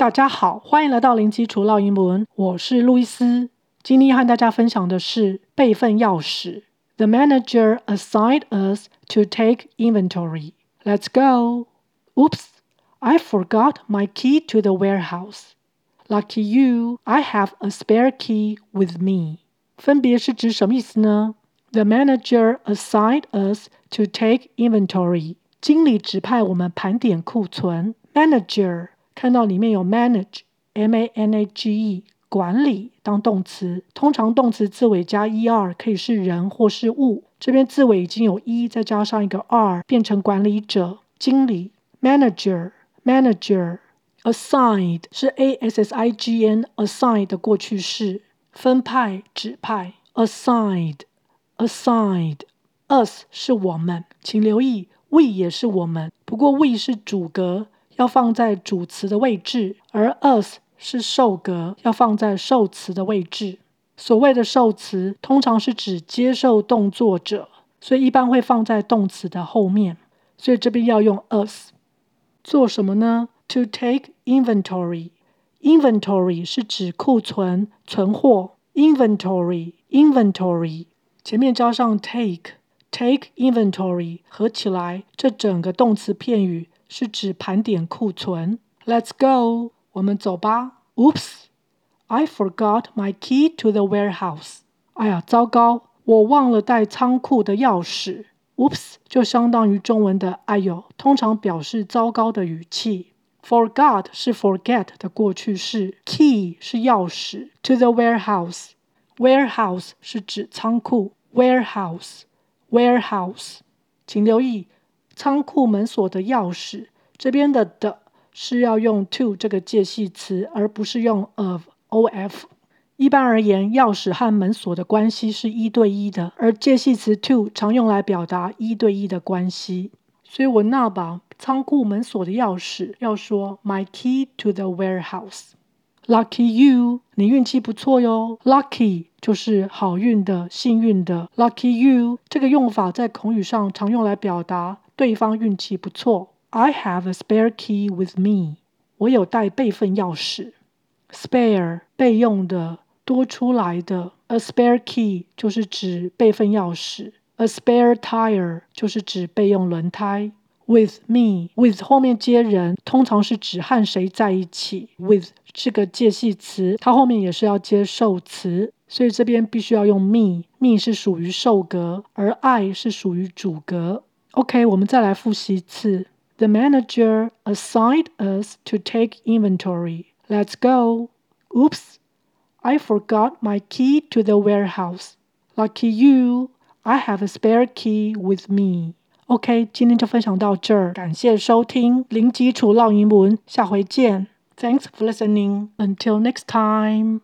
大家好，欢迎来到零基础绕英文，我是路易斯。今天要和大家分享的是备份钥匙。The manager assigned us to take inventory. Let's go. Oops, I forgot my key to the warehouse. Lucky you, I have a spare key with me. 分别是指什么意思呢？The manager assigned us to take inventory. 经理指派我们盘点库存。Manager 看到里面有 manage，M-A-N-A-G-E，管理当动词，通常动词字尾加 er 可以是人或是物。这边字尾已经有 e，再加上一个 r，变成管理者、经理。Manager。Manager assigned 是 a s s i g n assigned 的过去式，分派、指派。assigned assigned us 是我们，请留意 we 也是我们，不过 we 是主格，要放在主词的位置，而 us 是受格，要放在受词的位置。所谓的受词通常是指接受动作者，所以一般会放在动词的后面，所以这边要用 us。做什么呢？To take inventory。Inventory 是指库存、存货。Inventory，inventory，前面加上 take，take inventory，合起来，这整个动词片语是指盘点库存。Let's go，我们走吧。Oops，I forgot my key to the warehouse。哎呀，糟糕，我忘了带仓库的钥匙。Oops，就相当于中文的“哎呦”，通常表示糟糕的语气。Forgot 是 forget 的过去式，key 是钥匙。To the warehouse，warehouse 是指仓库。Warehouse，warehouse，请留意仓库门锁的钥匙，这边的的是要用 to 这个介系词，而不是用 of，of。一般而言，钥匙和门锁的关系是一对一的，而介系词 to 常用来表达一对一的关系。所以我那把仓库门锁的钥匙要说 My key to the warehouse。Lucky you，你运气不错哟。Lucky 就是好运的、幸运的。Lucky you 这个用法在口语上常用来表达对方运气不错。I have a spare key with me。我有带备份钥匙。Spare 备用的。多出来的，a spare key 就是指备份钥匙，a spare tire 就是指备用轮胎。With me，with 后面接人，通常是指和谁在一起。With 是个介系词，它后面也是要接受词，所以这边必须要用 me。me 是属于受格，而 I 是属于主格。OK，我们再来复习一次。The manager assigned us to take inventory. Let's go. Oops. I forgot my key to the warehouse. Lucky you, I have a spare key with me. OK，今天就分享到这儿，感谢收听零基础绕英文，下回见。Thanks for listening. Until next time.